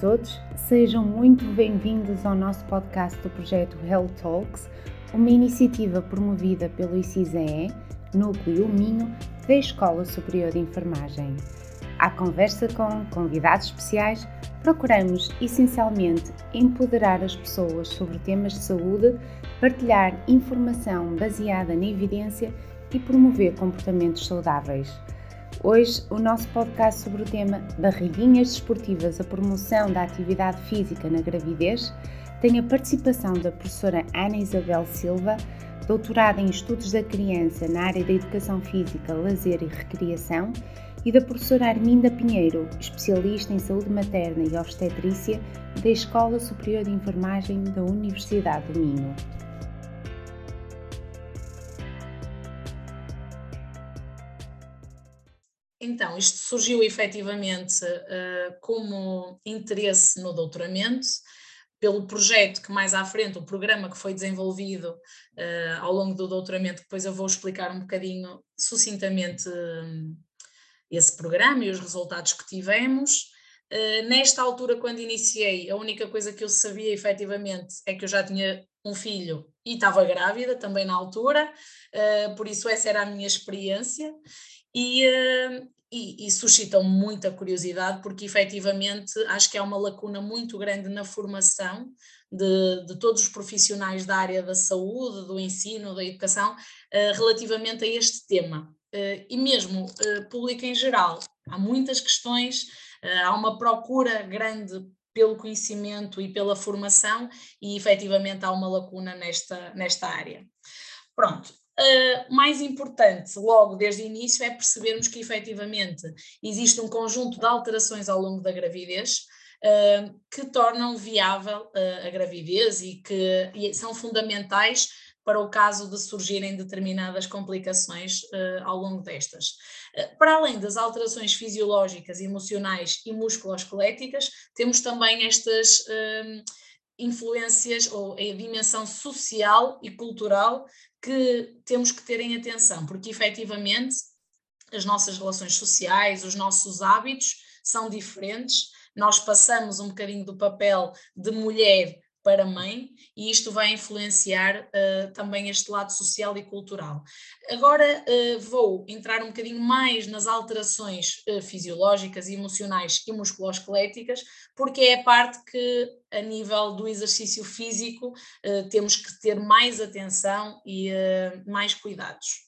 todos, sejam muito bem-vindos ao nosso podcast do projeto Health Talks, uma iniciativa promovida pelo ICISEE, Núcleo Minho, da Escola Superior de Enfermagem. À conversa com convidados especiais, procuramos essencialmente empoderar as pessoas sobre temas de saúde, partilhar informação baseada na evidência e promover comportamentos saudáveis. Hoje, o nosso podcast sobre o tema Barriguinhas Desportivas, a promoção da atividade física na gravidez, tem a participação da professora Ana Isabel Silva, doutorada em Estudos da Criança na área da Educação Física, Lazer e Recriação, e da professora Arminda Pinheiro, especialista em saúde materna e obstetrícia da Escola Superior de Enfermagem da Universidade do Minho. Então, isto surgiu efetivamente uh, como interesse no doutoramento, pelo projeto que mais à frente, o programa que foi desenvolvido uh, ao longo do doutoramento, depois eu vou explicar um bocadinho sucintamente uh, esse programa e os resultados que tivemos. Uh, nesta altura, quando iniciei, a única coisa que eu sabia efetivamente é que eu já tinha um filho e estava grávida também na altura, por isso essa era a minha experiência e, uh, e, e suscitam muita curiosidade, porque efetivamente acho que há uma lacuna muito grande na formação de, de todos os profissionais da área da saúde, do ensino, da educação, uh, relativamente a este tema. Uh, e mesmo público em geral, há muitas questões, há uma procura grande pelo conhecimento e pela formação, e efetivamente há uma lacuna nesta, nesta área. Pronto, Uh, mais importante, logo desde o início, é percebermos que efetivamente existe um conjunto de alterações ao longo da gravidez uh, que tornam viável uh, a gravidez e que e são fundamentais para o caso de surgirem determinadas complicações ao longo destas. para além das alterações fisiológicas, emocionais e musculoesqueléticas, temos também estas influências ou a dimensão social e cultural que temos que ter em atenção, porque efetivamente as nossas relações sociais, os nossos hábitos são diferentes. Nós passamos um bocadinho do papel de mulher para mãe e isto vai influenciar uh, também este lado social e cultural. Agora uh, vou entrar um bocadinho mais nas alterações uh, fisiológicas, emocionais e musculoesqueléticas, porque é a parte que a nível do exercício físico temos que ter mais atenção e mais cuidados.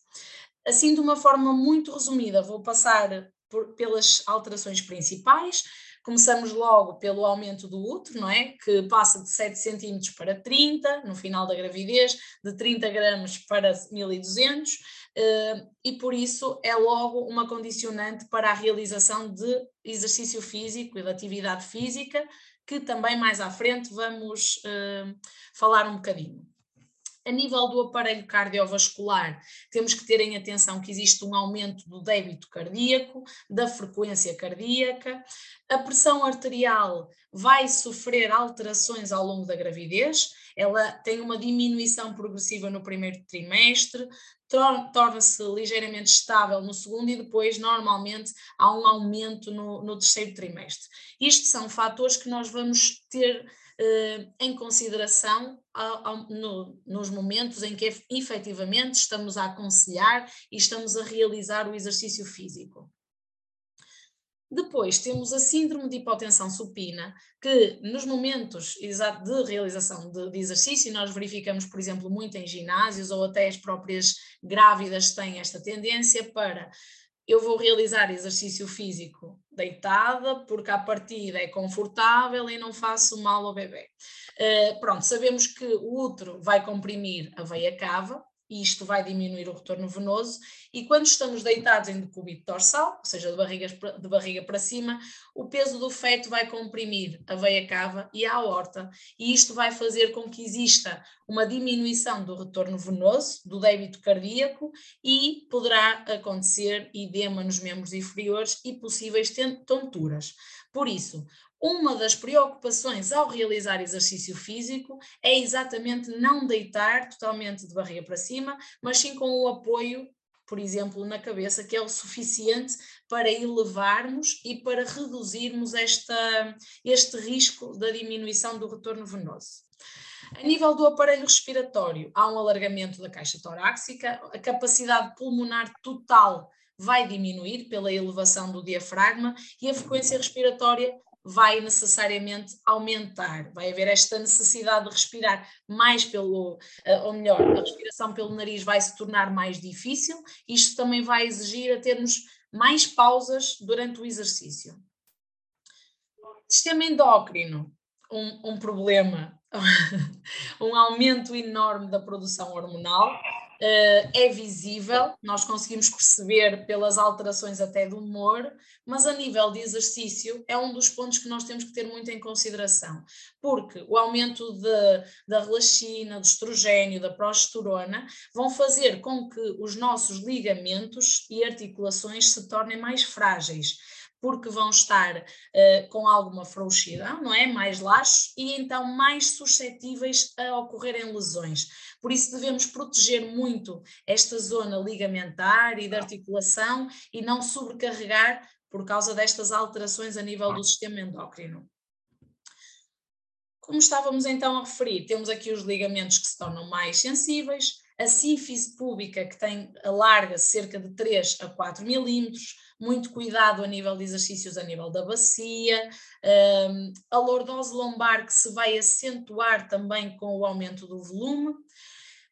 Assim, de uma forma muito resumida, vou passar por, pelas alterações principais, Começamos logo pelo aumento do útero, não é? Que passa de 7 centímetros para 30 no final da gravidez, de 30 gramas para 1200, eh, e por isso é logo uma condicionante para a realização de exercício físico e de atividade física, que também mais à frente vamos eh, falar um bocadinho. A nível do aparelho cardiovascular, temos que ter em atenção que existe um aumento do débito cardíaco, da frequência cardíaca, a pressão arterial vai sofrer alterações ao longo da gravidez, ela tem uma diminuição progressiva no primeiro trimestre, torna-se ligeiramente estável no segundo e depois, normalmente, há um aumento no, no terceiro trimestre. Isto são fatores que nós vamos ter eh, em consideração ao, ao, no, nos momentos em que efetivamente estamos a aconselhar e estamos a realizar o exercício físico. Depois temos a síndrome de hipotensão supina, que nos momentos de realização de, de, exercício, nós verificamos, por exemplo, muito em ginásios ou até as próprias grávidas têm esta tendência para eu vou realizar exercício físico deitada, porque a partida é confortável e não faço mal ao bebê. Uh, pronto, sabemos que o útero vai comprimir a veia cava, e isto vai diminuir o retorno venoso. E quando estamos deitados em decúbito dorsal, ou seja, de, barrigas, de barriga para cima, o peso do feto vai comprimir a veia cava e a aorta, e isto vai fazer com que exista uma diminuição do retorno venoso, do débito cardíaco, e poderá acontecer edema nos membros inferiores e possíveis tonturas. Por isso, uma das preocupações ao realizar exercício físico é exatamente não deitar totalmente de barriga para cima, mas sim com o apoio por exemplo, na cabeça, que é o suficiente para elevarmos e para reduzirmos esta, este risco da diminuição do retorno venoso. A nível do aparelho respiratório, há um alargamento da caixa torácica, a capacidade pulmonar total vai diminuir pela elevação do diafragma e a frequência respiratória vai necessariamente aumentar. Vai haver esta necessidade de respirar mais pelo, eh, ou melhor, a respiração pelo nariz vai se tornar mais difícil. Isto também vai exigir a termos mais pausas durante o exercício. Sistema endócrino, um, um problema, um aumento enorme da produção hormonal é visível, nós conseguimos perceber pelas alterações até do humor, mas a nível de exercício é um dos pontos que nós temos que ter muito em consideração, porque o aumento de, da relaxina, do estrogênio, da progesterona vão fazer com que os nossos ligamentos e articulações se tornem mais frágeis porque vão estar uh, com alguma frouxidão, não é? Mais laxos e então mais suscetíveis a ocorrerem lesões. Por isso devemos proteger muito esta zona ligamentar e de articulação e não sobrecarregar por causa destas alterações a nível do sistema endócrino. Como estávamos então a referir, temos aqui os ligamentos que se tornam mais sensíveis, a sínfise pública que tem alarga cerca de 3 a 4 milímetros, muito cuidado a nível de exercícios a nível da bacia, um, a lordose lombar que se vai acentuar também com o aumento do volume,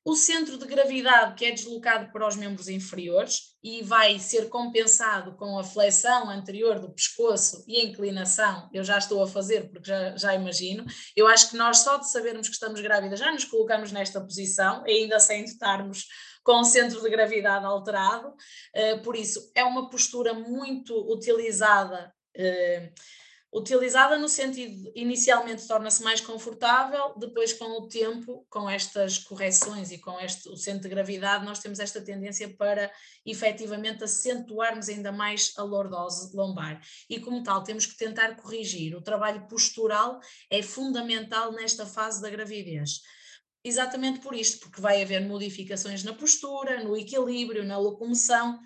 o centro de gravidade que é deslocado para os membros inferiores e vai ser compensado com a flexão anterior do pescoço e a inclinação, eu já estou a fazer porque já, já imagino, eu acho que nós só de sabermos que estamos grávidas já nos colocamos nesta posição, ainda sem estarmos com o centro de gravidade alterado, uh, por isso é uma postura muito utilizada uh, utilizada no sentido inicialmente torna-se mais confortável, depois com o tempo, com estas correções e com este, o centro de gravidade, nós temos esta tendência para efetivamente acentuarmos ainda mais a lordose lombar. E como tal, temos que tentar corrigir. O trabalho postural é fundamental nesta fase da gravidez. Exatamente por isto, porque vai haver modificações na postura, no equilíbrio, na locomoção,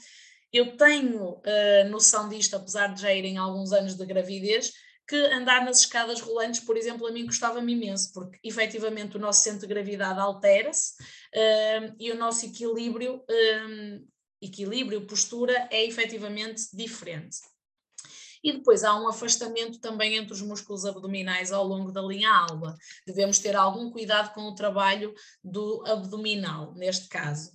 eu tenho uh, noção disto, apesar de já irem alguns anos de gravidez, que andar nas escadas rolantes, por exemplo, a mim custava-me imenso, porque efetivamente o nosso centro de gravidade altera-se uh, e o nosso equilíbrio, uh, equilíbrio, postura é efetivamente diferente. E depois há um afastamento também entre os músculos abdominais ao longo da linha alba. Devemos ter algum cuidado com o trabalho do abdominal, neste caso.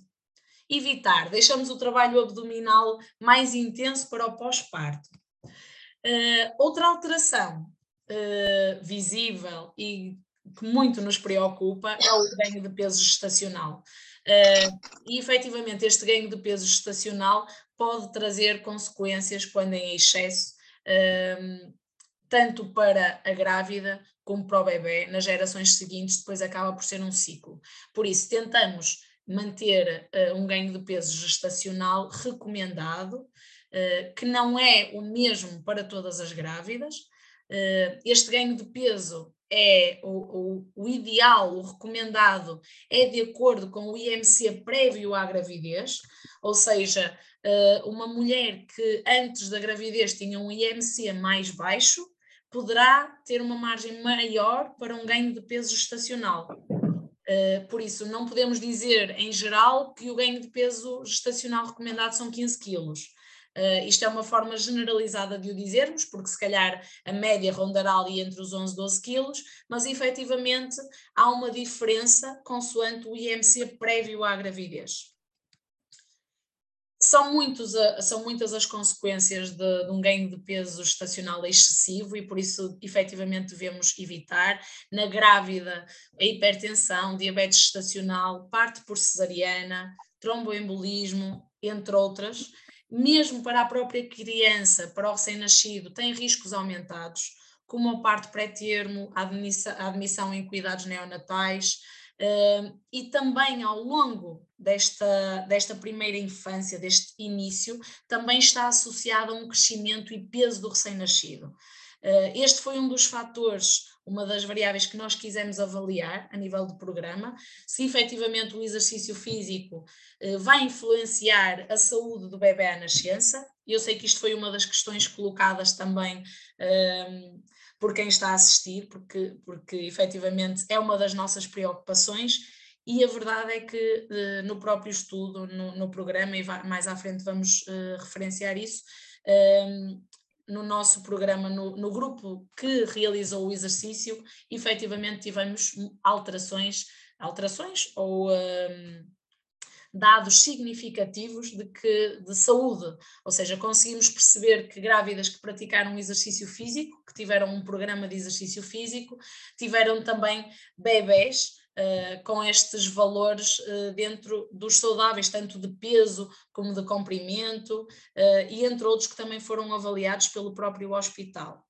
Evitar, deixamos o trabalho abdominal mais intenso para o pós-parto. Uh, outra alteração uh, visível e que muito nos preocupa é o ganho de peso gestacional. Uh, e efetivamente este ganho de peso gestacional pode trazer consequências quando em excesso, tanto para a grávida como para o bebê, nas gerações seguintes, depois acaba por ser um ciclo. Por isso, tentamos manter uh, um ganho de peso gestacional recomendado, uh, que não é o mesmo para todas as grávidas. Uh, este ganho de peso é o, o, o, ideal, o recomendado, é de acordo com o IMC prévio à gravidez, ou seja, uma mulher que antes da gravidez tinha um IMC mais baixo, poderá ter uma margem maior para um ganho de peso gestacional. Uh, por isso, não podemos dizer em geral que o ganho de peso gestacional recomendado são 15 quilos. Uh, isto é uma forma generalizada de o dizermos, porque se calhar a média rondará ali entre os 11 e 12 quilos, mas efetivamente há uma diferença consoante o IMC prévio à gravidez são, muitos, são muitas as consequências de, de, um ganho de peso estacional excessivo e por isso efetivamente devemos evitar. Na grávida, a hipertensão, diabetes estacional, parte por cesariana, tromboembolismo, entre outras. Mesmo para a própria criança, para o recém-nascido, tem riscos aumentados, como a parte pré-termo, a admissão em cuidados neonatais, e também ao longo desta, desta primeira infância, deste início, também está associado a um crescimento e peso do recém-nascido. Este foi um dos fatores, uma das variáveis que nós quisemos avaliar a nível do programa, se efetivamente o exercício físico vai influenciar a saúde do bebê à nascença. Eu sei que isto foi uma das questões colocadas também por quem está a assistir, porque, porque efetivamente é uma das nossas preocupações. E a verdade é que uh, no próprio estudo, no, no programa, e mais à frente vamos uh, referenciar isso, uh, no nosso programa, no, no, grupo que realizou o exercício, efetivamente tivemos alterações, alterações ou ehm, dados significativos de, que, de saúde, ou seja, conseguimos perceber que grávidas que praticaram exercício físico, que tiveram um programa de exercício físico, tiveram também bebés Uh, com estes valores uh, dentro dos saudáveis, tanto de peso como de comprimento, uh, e entre outros que também foram avaliados pelo próprio hospital.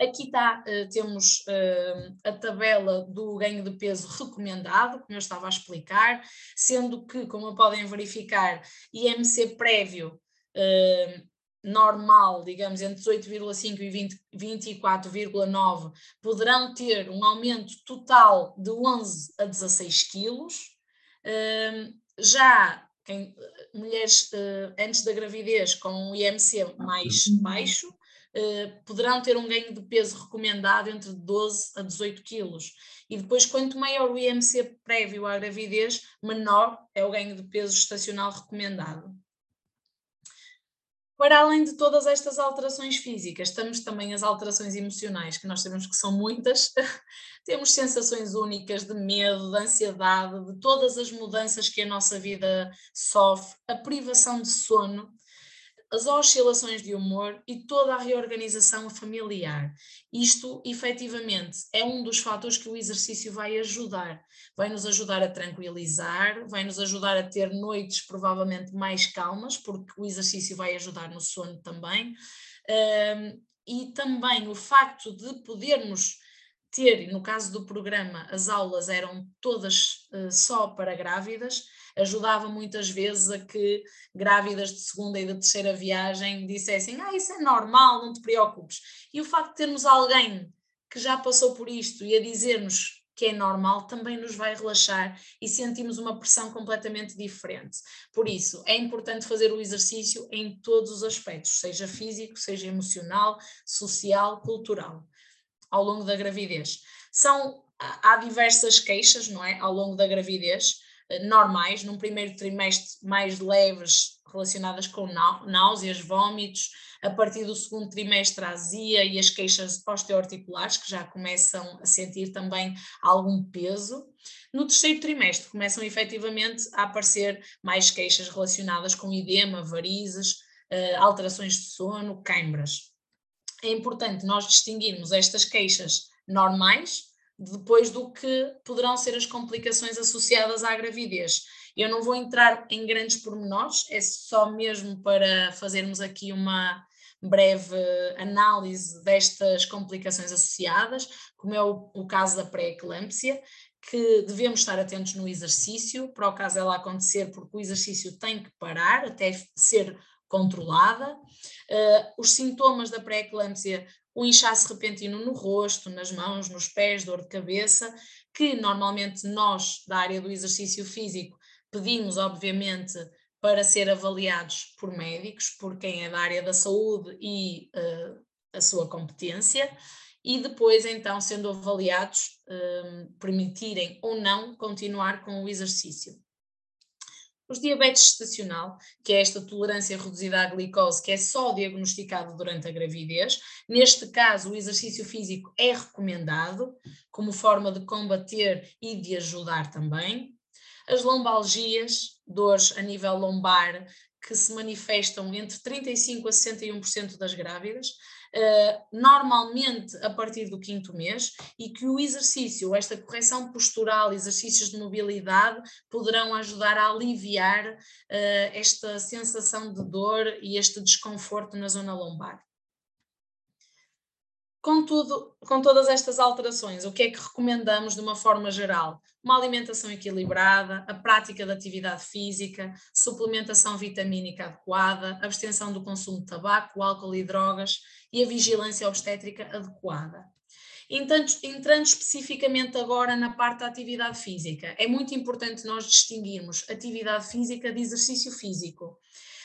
Aqui está, uh, temos uh, a tabela do ganho de peso recomendado, como eu estava a explicar, sendo que, como podem verificar, IMC prévio uh, normal, digamos, entre 18,5 e 24,9, poderão ter um aumento total de 11 a 16 quilos. já quem, mulheres antes da gravidez com um IMC mais uhum. baixo, eh, poderão ter um ganho de peso recomendado entre 12 a 18 quilos. E depois, quanto maior o IMC prévio à gravidez, menor é o ganho de peso estacional recomendado. Para além de todas estas alterações físicas, temos também as alterações emocionais, que nós sabemos que são muitas. temos sensações únicas de medo, de ansiedade, de todas as mudanças que a nossa vida sofre, a privação de sono as oscilações de humor e toda a reorganização familiar. Isto, efetivamente, é um dos fatores que o exercício vai ajudar. Vai nos ajudar a tranquilizar, vai nos ajudar a ter noites provavelmente mais calmas, porque o exercício vai ajudar no sono também. Um, e também o facto de podermos ter, no caso do programa, as aulas eram todas uh, só para grávidas, ajudava muitas vezes a que grávidas de segunda e de terceira viagem dissessem: Ah, isso é normal, não te preocupes. E o facto de termos alguém que já passou por isto e a dizer-nos que é normal, também nos vai relaxar e sentimos uma pressão completamente diferente. Por isso, é importante fazer o exercício em todos os aspectos, seja físico, seja emocional, social, cultural, ao longo da gravidez. São, há diversas queixas, não é, ao longo da gravidez, eh, normais, num primeiro trimestre mais leves relacionadas com náuseas, vômitos, a partir do segundo trimestre a azia e as queixas osteoarticulares, que já começam a sentir também algum peso. No terceiro trimestre começam efetivamente a aparecer mais queixas relacionadas com edema, varizes, eh, alterações de sono, câimbras. É importante nós distinguirmos estas queixas normais, depois do que poderão ser as complicações associadas à gravidez. Eu não vou entrar em grandes pormenores, é só mesmo para fazermos aqui uma breve análise destas complicações associadas, como é o, o caso da pré-eclâmpsia, que devemos estar atentos no exercício, para o caso ela acontecer, porque o exercício tem que parar até ser controlada. Uh, os sintomas da pré-eclâmpsia o inchaço repentino no rosto, nas mãos, nos pés, dor de cabeça, que normalmente nós, da área do exercício físico, pedimos, obviamente, para ser avaliados por médicos, por quem é da área da saúde e uh, a sua competência, e depois, então, sendo avaliados, uh, permitirem ou não continuar com o exercício. Os diabetes estacional, que é esta tolerância reduzida à glicose, que é só diagnosticado durante a gravidez, neste caso o exercício físico é recomendado como forma de combater e de ajudar também. As lombalgias, dores a nível lombar, que se manifestam entre 35% a 61% das grávidas, normalmente a partir do quinto mês, e que o exercício, esta correção postural, exercícios de mobilidade, poderão ajudar a aliviar uh, esta sensação de dor e este desconforto na zona lombar. Contudo, com todas estas alterações, o que é que recomendamos de uma forma geral? Uma alimentação equilibrada, a prática de atividade física, suplementação vitamínica adequada, abstenção do consumo de tabaco, álcool e drogas e a vigilância obstétrica adequada. Entrando, entrando especificamente agora na parte da atividade física, é muito importante nós distinguirmos atividade física de exercício físico.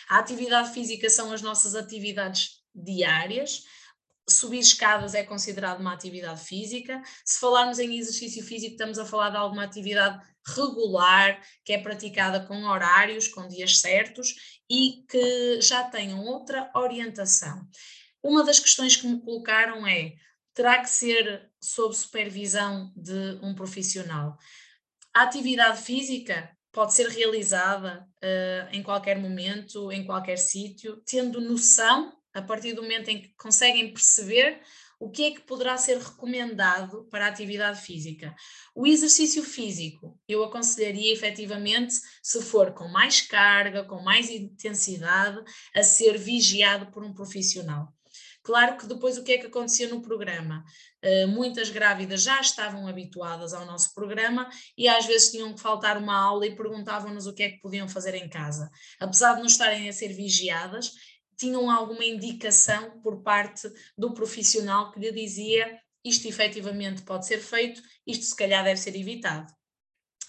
A atividade física são as nossas atividades diárias, subir escadas é considerado uma atividade física. Se falarmos em exercício físico, estamos a falar de alguma atividade regular, que é praticada com horários, com dias certos e que já tenham outra orientação. Uma das questões que me colocaram é: terá que ser sob supervisão de um profissional? A atividade física pode ser realizada uh, em qualquer momento, em qualquer sítio, tendo noção a partir do momento em que conseguem perceber o que é que poderá ser recomendado para a atividade física. O exercício físico, eu aconselharia efetivamente, se for com mais carga, com mais intensidade, a ser vigiado por um profissional. Claro que depois o que é que acontecia no programa? Uh, muitas grávidas já estavam habituadas ao nosso programa e às vezes tinham que faltar uma aula e perguntavam-nos o que é que podiam fazer em casa. Apesar de não estarem a ser vigiadas, tinham alguma indicação por parte do profissional que lhe dizia isto efetivamente pode ser feito, isto se calhar deve ser evitado.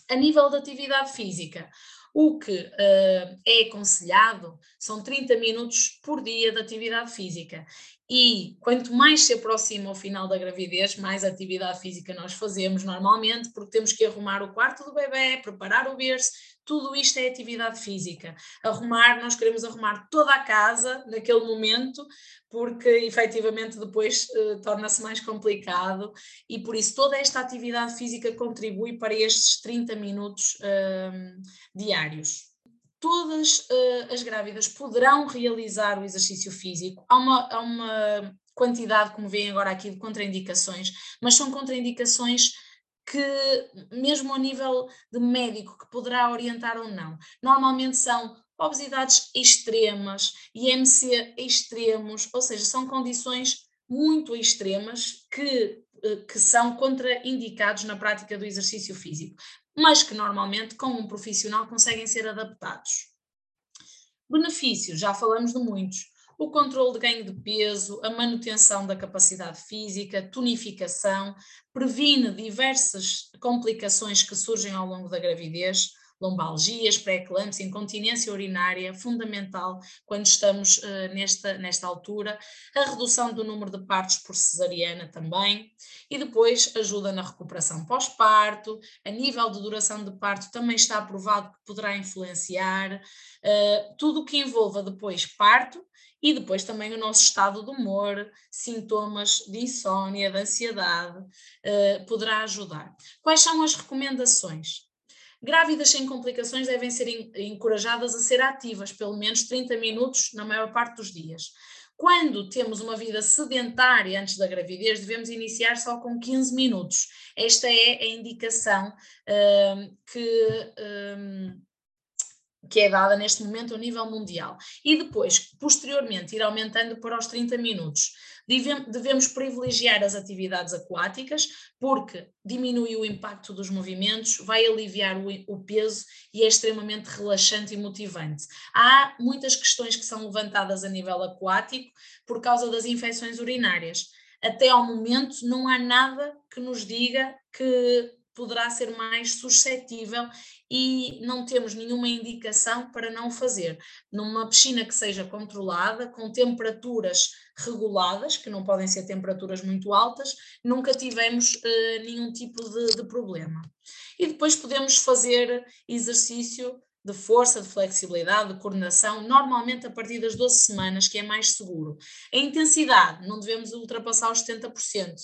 A nível de atividade física, o que uh, é aconselhado são 30 minutos por dia de atividade física. E quanto mais se aproxima o final da gravidez, mais atividade física nós fazemos normalmente, porque temos que arrumar o quarto do bebê, preparar o berço, tudo isto é atividade física. Arrumar, nós queremos arrumar toda a casa naquele momento, porque efetivamente depois uh, torna-se mais complicado e por isso toda esta atividade física contribui para estes 30 minutos uh, diários todas uh, as grávidas poderão realizar o exercício físico. Há uma, há uma quantidade, como veem agora aqui, de contraindicações, mas são contraindicações que, mesmo a nível de médico, que poderá orientar ou não, normalmente são obesidades extremas, IMC extremos, ou seja, são condições muito extremas que, eh, que são contraindicados na prática do exercício físico mas que normalmente com um profissional conseguem ser adaptados. Benefícios, já falamos de muitos. O controle de ganho de peso, a manutenção da capacidade física, tonificação, previne diversas complicações que surgem ao longo da gravidez, lombalgias, pré-eclâmpsia, incontinência urinária, fundamental quando estamos uh, nesta, nesta altura, a redução do número de partos por cesariana também, e depois ajuda na recuperação pós-parto, a nível de duração de parto também está aprovado que poderá influenciar, uh, tudo o que envolva depois parto, e depois também o nosso estado de humor, sintomas de insônia, de ansiedade, uh, poderá ajudar. Quais são as recomendações? Grávidas sem complicações devem ser encorajadas a ser ativas, pelo menos 30 minutos na maior parte dos dias. Quando temos uma vida sedentária antes da gravidez, devemos iniciar só com 15 minutos. Esta é a indicação uh, que. Uh, que é dada neste momento a nível mundial. E depois, posteriormente, ir aumentando para os 30 minutos devemos privilegiar as atividades aquáticas, porque diminui o impacto dos movimentos, vai aliviar o, peso e é extremamente relaxante e motivante. Há muitas questões que são levantadas a nível aquático por causa das infecções urinárias. Até ao momento, não há nada que nos diga que poderá ser mais suscetível e não temos nenhuma indicação para não fazer. Numa piscina que seja controlada, com temperaturas reguladas, que não podem ser temperaturas muito altas, nunca tivemos uh, nenhum tipo de, de problema. E depois podemos fazer exercício de força, de flexibilidade, de coordenação, normalmente a partir das 12 semanas, que é mais seguro. A intensidade, não devemos ultrapassar os 70%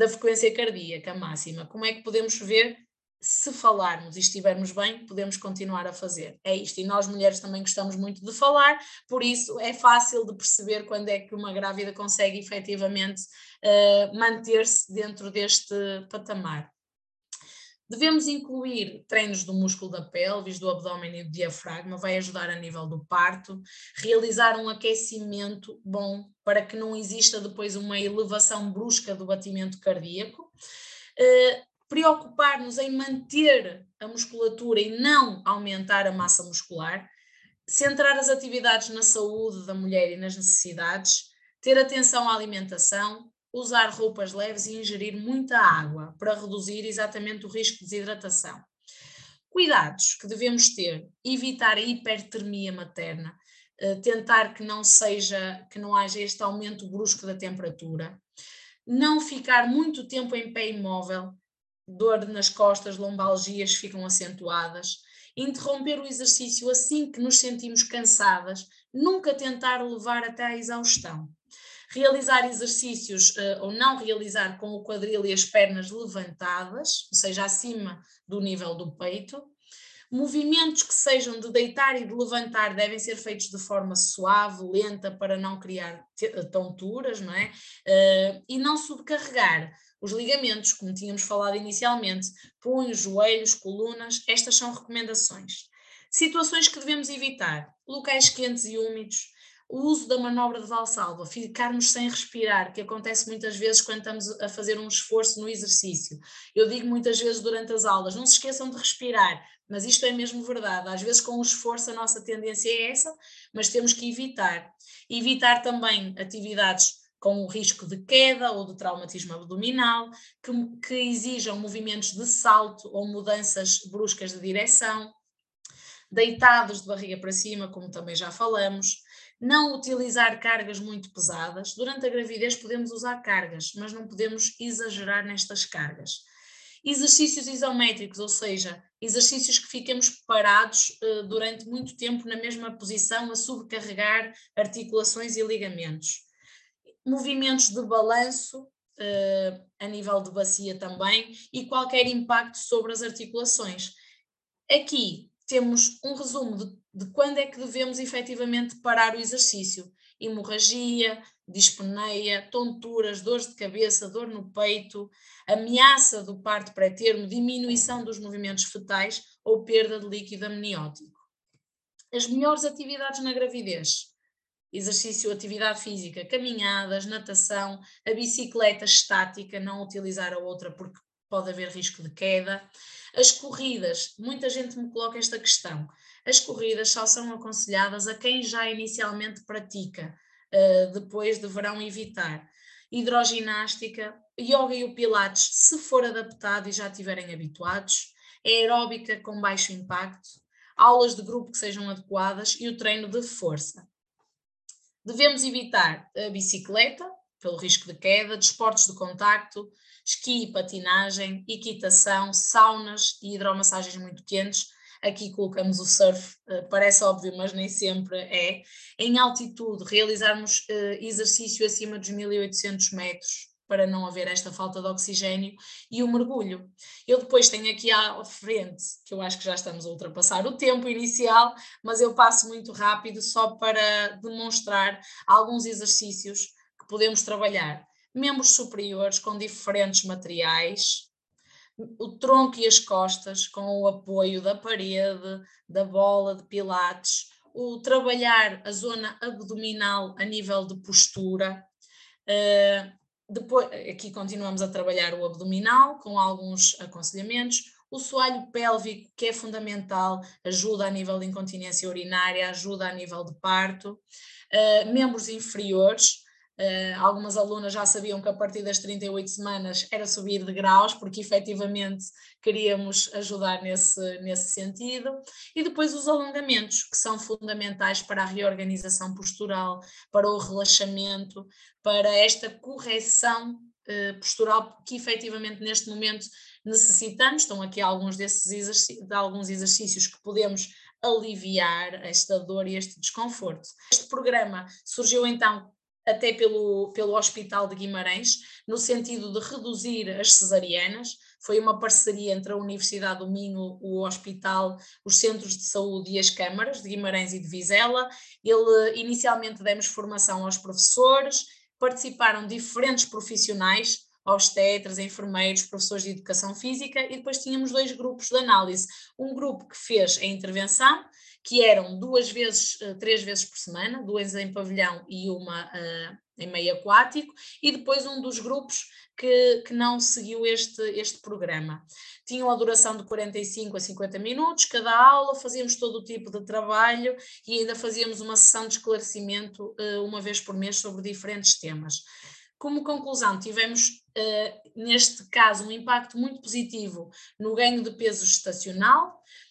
da frequência cardíaca máxima. Como é que podemos ver? Se falarmos e estivermos bem, podemos continuar a fazer. É isto. E nós mulheres também gostamos muito de falar, por isso é fácil de perceber quando é que uma grávida consegue efetivamente uh, manter-se dentro deste patamar. Devemos incluir treinos do músculo da pelvis, do abdômen e do diafragma, vai ajudar a nível do parto, realizar um aquecimento bom para que não exista depois uma elevação brusca do batimento cardíaco. Uh, preocupar-nos em manter a musculatura e não aumentar a massa muscular, centrar as atividades na saúde da mulher e nas necessidades, ter atenção à alimentação, usar roupas leves e ingerir muita água para reduzir exatamente o risco de desidratação. Cuidados que devemos ter: evitar a hipertermia materna, eh, tentar que não seja, que não haja este aumento brusco da temperatura, não ficar muito tempo em pé imóvel, dor nas costas, lombalgias ficam acentuadas, interromper o exercício assim que nos sentimos cansadas, nunca tentar levar até à exaustão realizar exercícios uh, ou não realizar com o quadril e as pernas levantadas, ou seja, acima do nível do peito. Movimentos que sejam de deitar e de levantar devem ser feitos de forma suave, lenta, para não criar eh, tonturas, não é? Uh, e não subcarregar os ligamentos, como tínhamos falado inicialmente, punhos, joelhos, colunas, estas são recomendações. Situações que devemos evitar: locais quentes e úmidos, o uso da manobra de valsalva, ficarmos sem respirar, que acontece muitas vezes quando estamos a fazer um esforço no exercício. Eu digo muitas vezes durante as aulas, não se esqueçam de respirar, mas isto é mesmo verdade. Às vezes, com o esforço, a nossa tendência é essa, mas temos que evitar. Evitar também atividades com o risco de queda ou de traumatismo abdominal, que, que exijam movimentos de salto ou mudanças bruscas de direção, deitados de barriga para cima, como também já falamos não utilizar cargas muito pesadas. Durante a gravidez podemos usar cargas, mas não podemos exagerar nestas cargas. Exercícios isométricos, ou seja, exercícios que fiquemos parados uh, durante muito tempo na mesma posição, a subcarregar articulações e ligamentos. Movimentos de balanço, uh, a nível de bacia também, e qualquer impacto sobre as articulações. Aqui temos um resumo de de quando é que devemos efetivamente parar o exercício. Hemorragia, dispneia, tonturas, dores de cabeça, dor no peito, ameaça do parto pré-termo, diminuição dos movimentos fetais ou perda de líquido amniótico. As melhores atividades na gravidez. Exercício, atividade física, caminhadas, natação, a bicicleta estática, não utilizar a outra porque pode haver risco de queda. As corridas, muita gente me coloca esta questão as corridas só são aconselhadas a quem já inicialmente pratica, uh, depois deverão evitar. Hidroginástica, yoga e o pilates, se for adaptado e já estiverem habituados, aeróbica com baixo impacto, aulas de grupo que sejam adequadas e o treino de força. Devemos evitar a bicicleta, pelo risco de queda, desportos de contacto, esqui e patinagem, equitação, saunas e hidromassagens muito quentes, aqui colocamos o surf, uh, parece óbvio, mas nem sempre é. Em altitude, realizarmos uh, exercício acima dos 1800 metros para não haver esta falta de oxigênio e o mergulho. Eu depois tenho aqui à frente, que eu acho que já estamos a ultrapassar o tempo inicial, mas eu passo muito rápido só para demonstrar alguns exercícios podemos trabalhar. Membros superiores com diferentes materiais, o tronco e as costas com o apoio da parede, da bola de pilates, o trabalhar a zona abdominal a nível de postura. Uh, depois, aqui continuamos a trabalhar o abdominal com alguns aconselhamentos. O soalho pélvico, que é fundamental, ajuda a nível de incontinência urinária, ajuda a nível de parto. Uh, membros inferiores, Uh, algumas alunas já sabiam que a partir das 38 semanas era subir de graus, porque efetivamente queríamos ajudar nesse, nesse sentido. E depois os alongamentos, que são fundamentais para a reorganização postural, para o relaxamento, para esta correção uh, postural que efetivamente neste momento necessitamos. Estão aqui alguns desses de alguns exercícios que podemos aliviar esta dor e este desconforto. Este programa surgiu então até pelo, pelo Hospital de Guimarães, no sentido de reduzir as cesarianas. Foi uma parceria entre a Universidade do Minho, o hospital, os centros de saúde e as câmaras de Guimarães e de Vizela. Ele, inicialmente, demos formação aos professores, participaram diferentes profissionais, obstetras, enfermeiros, professores de educação física e depois tínhamos dois grupos de análise. Um grupo que fez a intervenção, que eram duas vezes, eh, três vezes por semana, duas em pavilhão e uma uh, em meio aquático, e depois um dos grupos que, que não seguiu este, este programa. Tinham a duração de 45 a 50 minutos, cada aula, fazíamos todo o tipo de trabalho e ainda fazíamos uma sessão de esclarecimento uh, uma vez por mês sobre diferentes temas. Como conclusão, tivemos uh, neste caso um impacto muito positivo no ganho de peso gestacional, uh,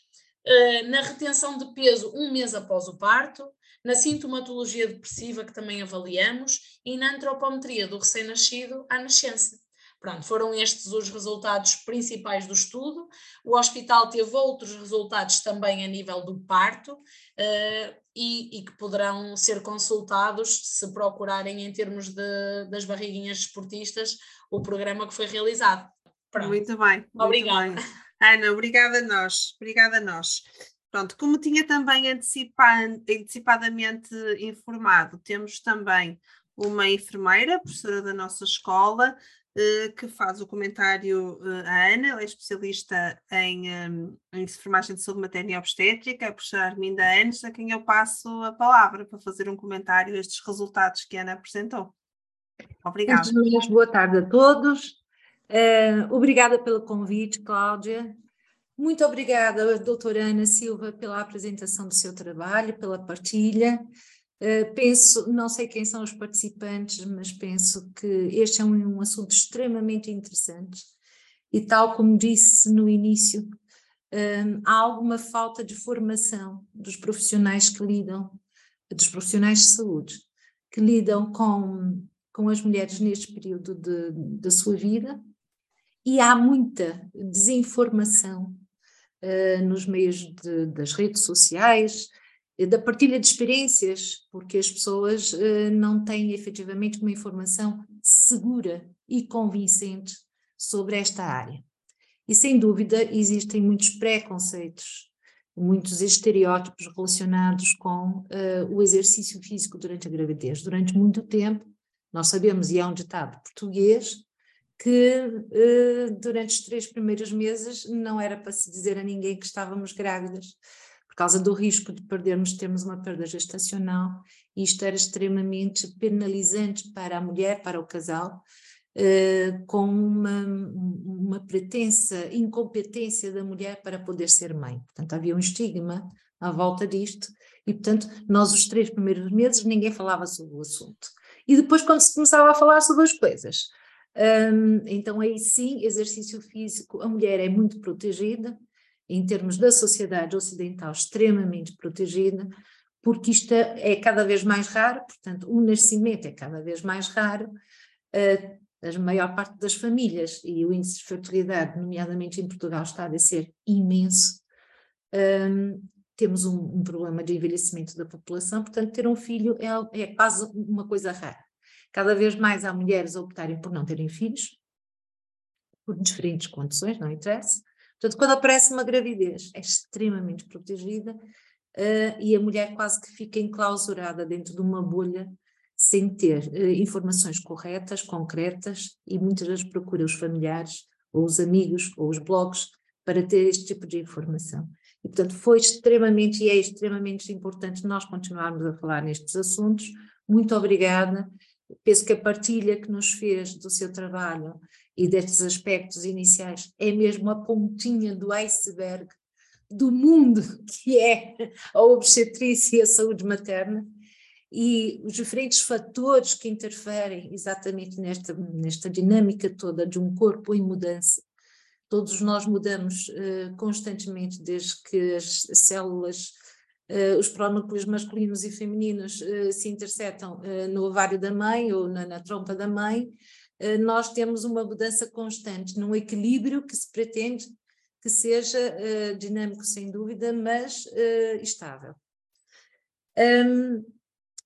na retenção de peso um mês após o parto, na sintomatologia depressiva que também avaliamos e na antropometria do recém-nascido à nascença. Pronto, foram estes os resultados principais do estudo. O hospital teve outros resultados também a nível do parto uh, e, e, que poderão ser consultados se procurarem em termos de, das barriguinhas esportistas o programa que foi realizado. Pronto. Muito bem. Obrigada. Muito bem. Ana, obrigada a nós. Obrigada a nós. Pronto, como tinha também antecipadamente informado, temos também uma enfermeira, professora da nossa escola, eh, que faz o comentário eh, a Ana, ela é especialista em, em enfermagem de saúde materna e obstétrica, a professora Arminda Anes, a quem eu passo a palavra para fazer um comentário a estes resultados que a Ana apresentou. Obrigada. Boa tarde a todos. Uh, obrigada pelo convite, Cláudia. Muito obrigada, doutora Ana Silva, pela apresentação do seu trabalho, pela partilha. Uh, penso, não sei quem são os participantes, mas penso que este é um, um, assunto extremamente interessante e tal como disse no início, um, eh, há alguma falta de formação dos profissionais que lidam, dos profissionais de saúde, que lidam com, com as mulheres neste período de, da sua vida e há muita desinformação uh, nos meios de, das redes sociais, da partilha de experiências, porque as pessoas uh, não têm efetivamente uma informação segura e convincente sobre esta área. E sem dúvida existem muitos preconceitos, muitos estereótipos relacionados com uh, o exercício físico durante a gravidez. Durante muito tempo, nós sabemos, e há um ditado português, que uh, durante os três primeiros meses não era para se dizer a ninguém que estávamos grávidas, por causa do risco de perdermos, termos uma perda gestacional, e isto era extremamente penalizante para a mulher, para o casal, uh, com uma, uma pretensa incompetência da mulher para poder ser mãe. Portanto, havia um estigma à volta disto, e portanto, nós os três primeiros meses ninguém falava sobre o assunto. E depois, quando se começava a falar sobre as coisas, um, então, aí sim, exercício físico, a mulher é muito protegida, em termos da sociedade ocidental, extremamente protegida, porque isto é cada vez mais raro, portanto, o nascimento é cada vez mais raro, uh, a maior parte das famílias, e o índice de fertilidade, nomeadamente em Portugal, está a ser imenso. Um, temos um, um, problema de envelhecimento da população, portanto, ter um filho é, é quase uma coisa rara. Cada vez mais há mulheres a optarem por não terem filhos, por diferentes condições, não interessa. Portanto, quando aparece uma gravidez, é extremamente protegida uh, e a mulher quase que fica enclausurada dentro de uma bolha sem ter uh, informações corretas, concretas, e muitas vezes procura os familiares, ou os amigos, ou os blogs, para ter este tipo de informação. E, portanto, foi extremamente e é extremamente importante nós continuarmos a falar nestes assuntos. Muito obrigada penso que a partilha que nos fez do seu trabalho e destes aspectos iniciais é mesmo a pontinha do iceberg do mundo que é a obstetrícia e a saúde materna e os diferentes fatores que interferem exatamente nesta, nesta dinâmica toda de um corpo em mudança. Todos nós mudamos uh, constantemente desde que as células os pronúcleos masculinos e femininos uh, se interceptam uh, no ovário da mãe ou na, na trompa da mãe, nós temos uma mudança constante, num equilíbrio que se pretende que seja dinâmico, sem dúvida, mas estável. Um,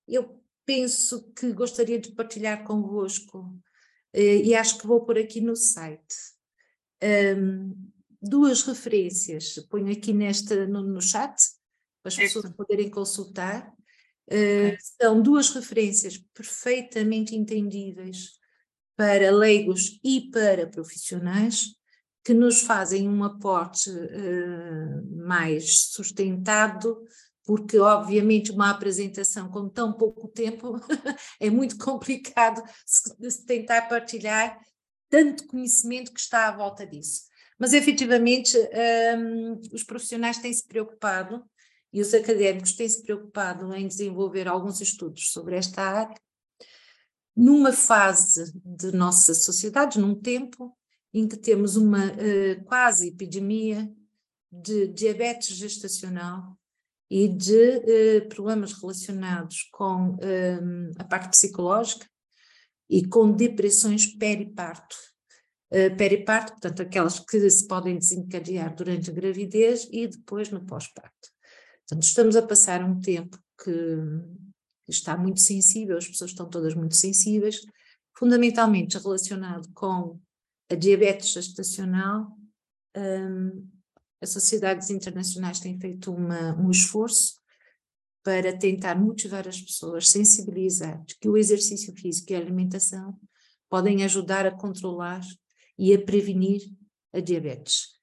eu penso que gostaria de partilhar convosco, e acho que vou pôr aqui no site, um, duas referências, ponho aqui nesta, no, no chat, para as pessoas poderem consultar. Uh, são duas referências perfeitamente entendíveis para leigos e para profissionais, que nos fazem um aporte uh, mais sustentado, porque obviamente uma apresentação com tão pouco tempo é muito complicado se, se tentar partilhar tanto conhecimento que está à volta disso. Mas efetivamente um, os profissionais têm se preocupado e os académicos têm se preocupado em desenvolver alguns estudos sobre esta área, numa fase de nossa sociedade, num tempo em que temos uma uh, quase epidemia de diabetes gestacional e de uh, problemas relacionados com um, a parte psicológica e com depressões periparto. Uh, periparto, portanto, aquelas que se podem desencadear durante a gravidez e depois no pós-parto. Portanto, estamos a passar um tempo que está muito sensível, as pessoas estão todas muito sensíveis, fundamentalmente relacionado com a diabetes gestacional. Um, as sociedades internacionais têm feito uma, um esforço para tentar motivar as pessoas, sensibilizar que o exercício físico e a alimentação podem ajudar a controlar e a prevenir a diabetes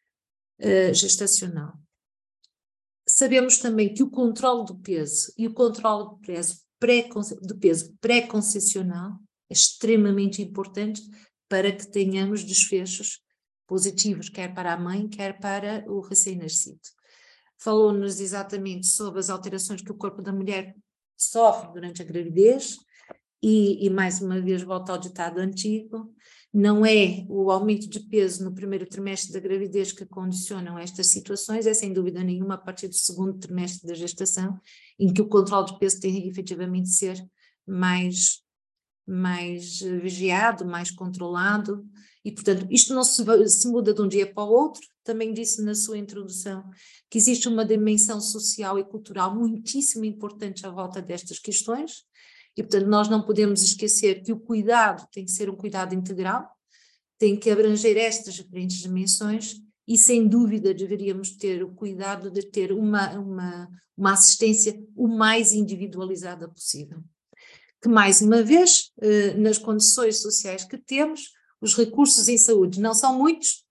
uh, gestacional. Sabemos também que o controle do peso e o controle do peso pré do peso pré-concessional é extremamente importante para que tenhamos desfechos positivos, quer para a mãe, quer para o recém-nascido. Falou-nos exatamente sobre as alterações que o corpo da mulher sofre durante a gravidez, e, e mais uma vez volto ao ditado antigo, não é o aumento de peso no primeiro trimestre da gravidez que condicionam estas situações, é sem dúvida nenhuma a partir do segundo trimestre da gestação, em que o controle de peso tem efetivamente de ser mais, mais vigiado, mais controlado, e portanto isto não se, se muda de um dia para o outro, também disse na sua introdução que existe uma dimensão social e cultural muitíssimo importante à volta destas questões, e, portanto, nós não podemos esquecer que o cuidado tem que ser um cuidado integral, tem que abranger estas diferentes dimensões e, sem dúvida, deveríamos ter o cuidado de ter uma, uma, uma assistência o mais individualizada possível. Que, mais uma vez, eh, nas condições sociais que temos, os recursos em saúde não são muitos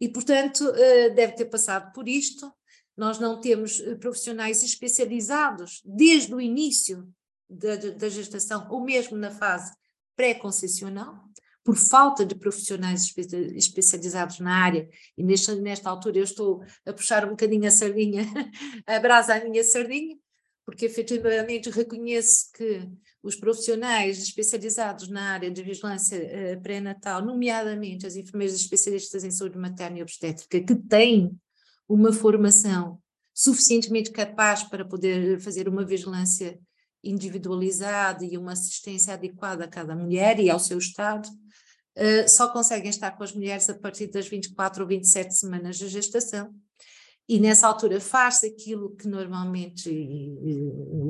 e, portanto, eh, deve ter passado por isto. Nós não temos eh, profissionais especializados desde o início da, gestação ou mesmo na fase pré-concessional, por falta de profissionais especializados na área, e nesta, nesta altura eu estou a puxar um bocadinho a sardinha, a brasa à minha sardinha, porque efetivamente reconheço que os profissionais especializados na área de vigilância uh, pré-natal, nomeadamente as enfermeiras especialistas em saúde materna e obstétrica, que têm uma formação suficientemente capaz para poder fazer uma vigilância individualizada e uma assistência adequada a cada mulher e ao seu estado, uh, só conseguem estar com as mulheres a partir das 24 ou 27 semanas de gestação. E nessa altura faz-se aquilo que normalmente,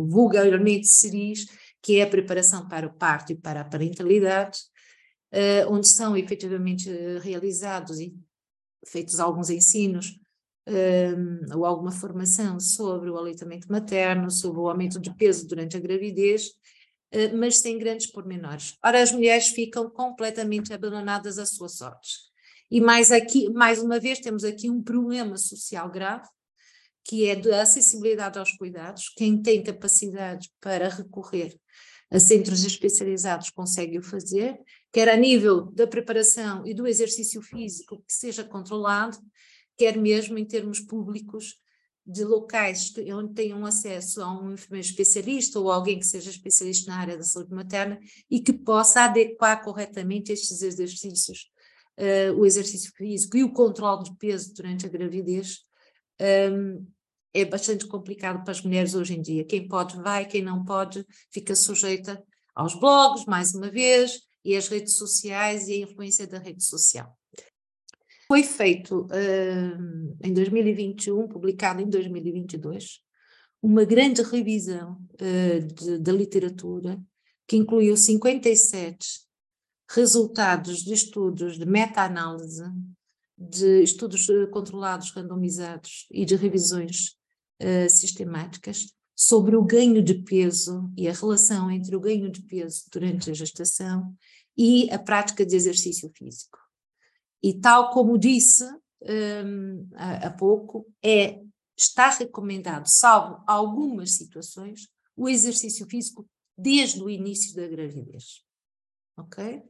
vulgarmente se diz, que é a preparação para o parto e para a parentalidade, uh, onde são efetivamente realizados e feitos alguns ensinos um, ou alguma formação sobre o aleitamento materno, sobre o aumento de peso durante a gravidez, uh, mas sem grandes pormenores. Ora, as mulheres ficam completamente abandonadas à sua sorte. E mais aqui, mais uma vez, temos aqui um problema social grave, que é da acessibilidade aos cuidados. Quem tem capacidade para recorrer a centros especializados consegue o fazer, quer a nível da preparação e do exercício físico que seja controlado, quer mesmo em termos públicos de locais onde tenham acesso a um enfermeiro especialista ou alguém que seja especialista na área da saúde materna e que possa adequar corretamente estes exercícios, uh, o exercício físico e o controle de peso durante a gravidez, um, é bastante complicado para as mulheres hoje em dia. Quem pode vai, quem não pode fica sujeita aos blogs, mais uma vez, e às redes sociais e a influência da rede social. Foi feito uh, em 2021, publicado em 2022, uma grande revisão uh, da literatura que incluiu 57 resultados de estudos de meta-análise, de estudos eh, controlados, randomizados e de revisões uh, sistemáticas sobre o ganho de peso e a relação entre o ganho de peso durante a gestação e a prática de exercício físico. E tal como disse um, há, pouco, é está recomendado, salvo algumas situações, o exercício físico desde o início da gravidez. Ok?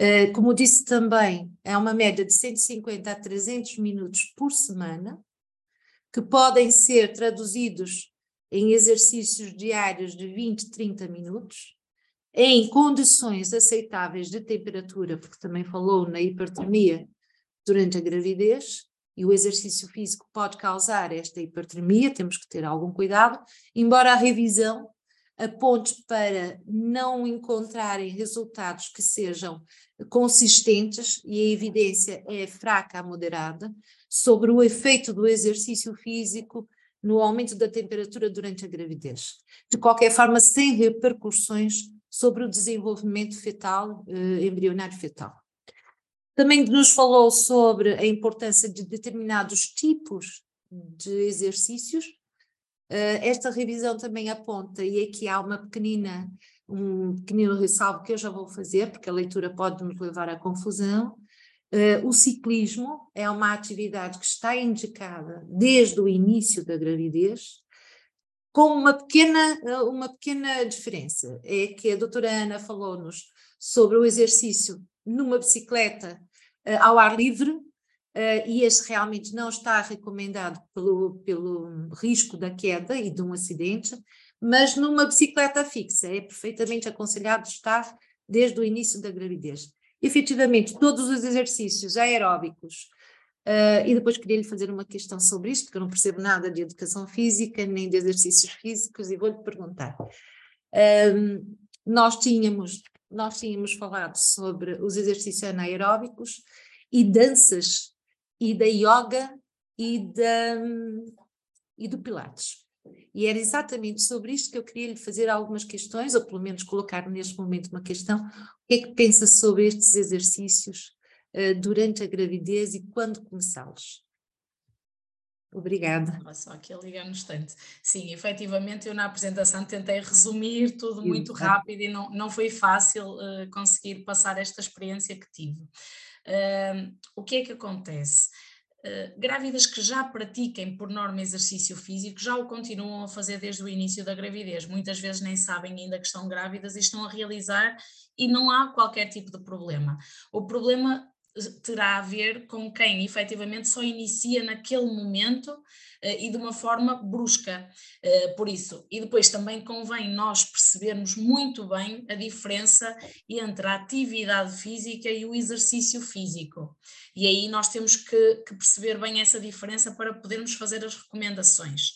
Uh, como disse também, é uma média de 150 a 300 minutos por semana, que podem ser traduzidos em exercícios diários de 20, 30 minutos, em condições aceitáveis de temperatura, porque também falou na hipertermia durante a gravidez, e o exercício físico pode causar esta hipertermia, temos que ter algum cuidado, embora a revisão aponte para não encontrarem resultados que sejam consistentes, e a evidência é fraca a moderada, sobre o efeito do exercício físico no aumento da temperatura durante a gravidez. De qualquer forma, sem repercussões sobre o desenvolvimento fetal, eh, embrionário fetal. Também nos falou sobre a importância de determinados tipos de exercícios. Uh, esta revisão também aponta, e aqui há uma pequenina, um pequenino ressalvo que eu já vou fazer, porque a leitura pode nos levar à confusão. Uh, o ciclismo é uma atividade que está indicada desde o início da gravidez, com uma pequena, uma pequena diferença. É que a doutora Ana falou-nos sobre o exercício numa bicicleta uh, ao ar livre, uh, e esse realmente não está recomendado pelo, pelo risco da queda e de um acidente, mas numa bicicleta fixa é perfeitamente aconselhado estar desde o início da gravidez. Efetivamente, todos os exercícios aeróbicos, uh, e depois queria lhe fazer uma questão sobre isto, porque eu não percebo nada de educação física, nem de exercícios físicos, e vou-lhe perguntar. Nós tínhamos nós tínhamos falado sobre os exercícios anaeróbicos e danças, e da yoga e, da, e do Pilates. E era exatamente sobre isto que eu queria lhe fazer algumas questões, ou pelo menos colocar neste momento uma questão. O que é que pensa sobre estes exercícios uh, durante a gravidez e quando começá-los? Obrigada. Só, aqui ligamos tanto. Sim, efetivamente eu na apresentação tentei resumir tudo muito rápido e não, não foi fácil uh, conseguir passar esta experiência que tive. Uh, o que é que acontece? Uh, grávidas que já pratiquem por norma exercício físico já o continuam a fazer desde o início da gravidez. Muitas vezes nem sabem ainda que estão grávidas e estão a realizar e não há qualquer tipo de problema. O problema terá a ver com quem efetivamente só inicia naquele momento uh, e de uma forma brusca. Uh, por isso, e depois também convém nós percebermos muito bem a diferença entre a atividade física e o exercício físico. E aí nós temos que, que perceber bem essa diferença para podermos fazer as recomendações.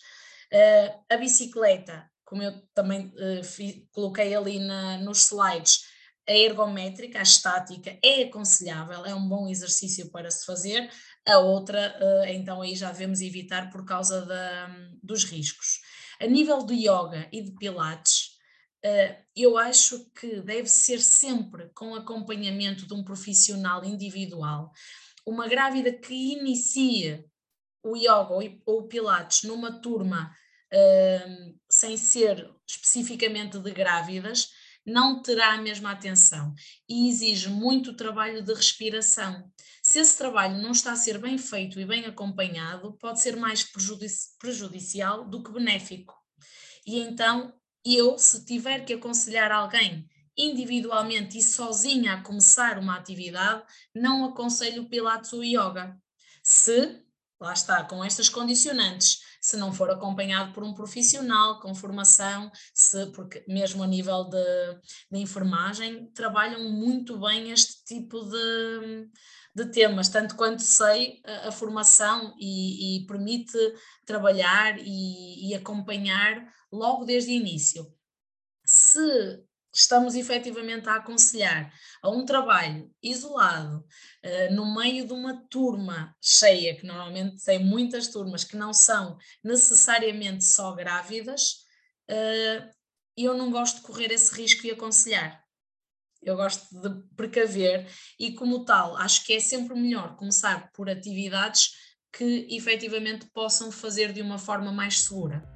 Uh, a bicicleta, como eu também coloquei ali na, nos slides, a ergométrica, a estática, é aconselhável, é um bom exercício para se fazer, a outra, eh, então aí já devemos evitar por causa dos riscos. A nível de yoga e de pilates, eh, eu acho que deve ser sempre com acompanhamento de um profissional individual. Uma grávida que inicia o yoga ou o pilates numa turma eh, sem ser especificamente de grávidas, não terá a mesma atenção e exige muito trabalho de respiração. Se esse trabalho não está a ser bem feito e bem acompanhado, pode ser mais prejudici prejudicial do que benéfico. E então, eu, se tiver que aconselhar alguém individualmente e sozinha a começar uma atividade, não aconselho Pilates ou Yoga. Se, lá está, com estas condicionantes, se não for acompanhado por um profissional com formação, se, porque mesmo a nível de, de enfermagem trabalham muito bem este tipo de, de temas, tanto quanto sei a, a formação e, e, permite trabalhar e, e acompanhar logo desde o início. Se estamos efetivamente a aconselhar a um trabalho isolado, uh, no meio de uma turma cheia, que normalmente tem muitas turmas que não são necessariamente só grávidas, uh, eu não gosto de correr esse risco e aconselhar. Eu gosto de precaver e, como tal, acho que é sempre melhor começar por atividades que efetivamente possam fazer de uma forma mais segura.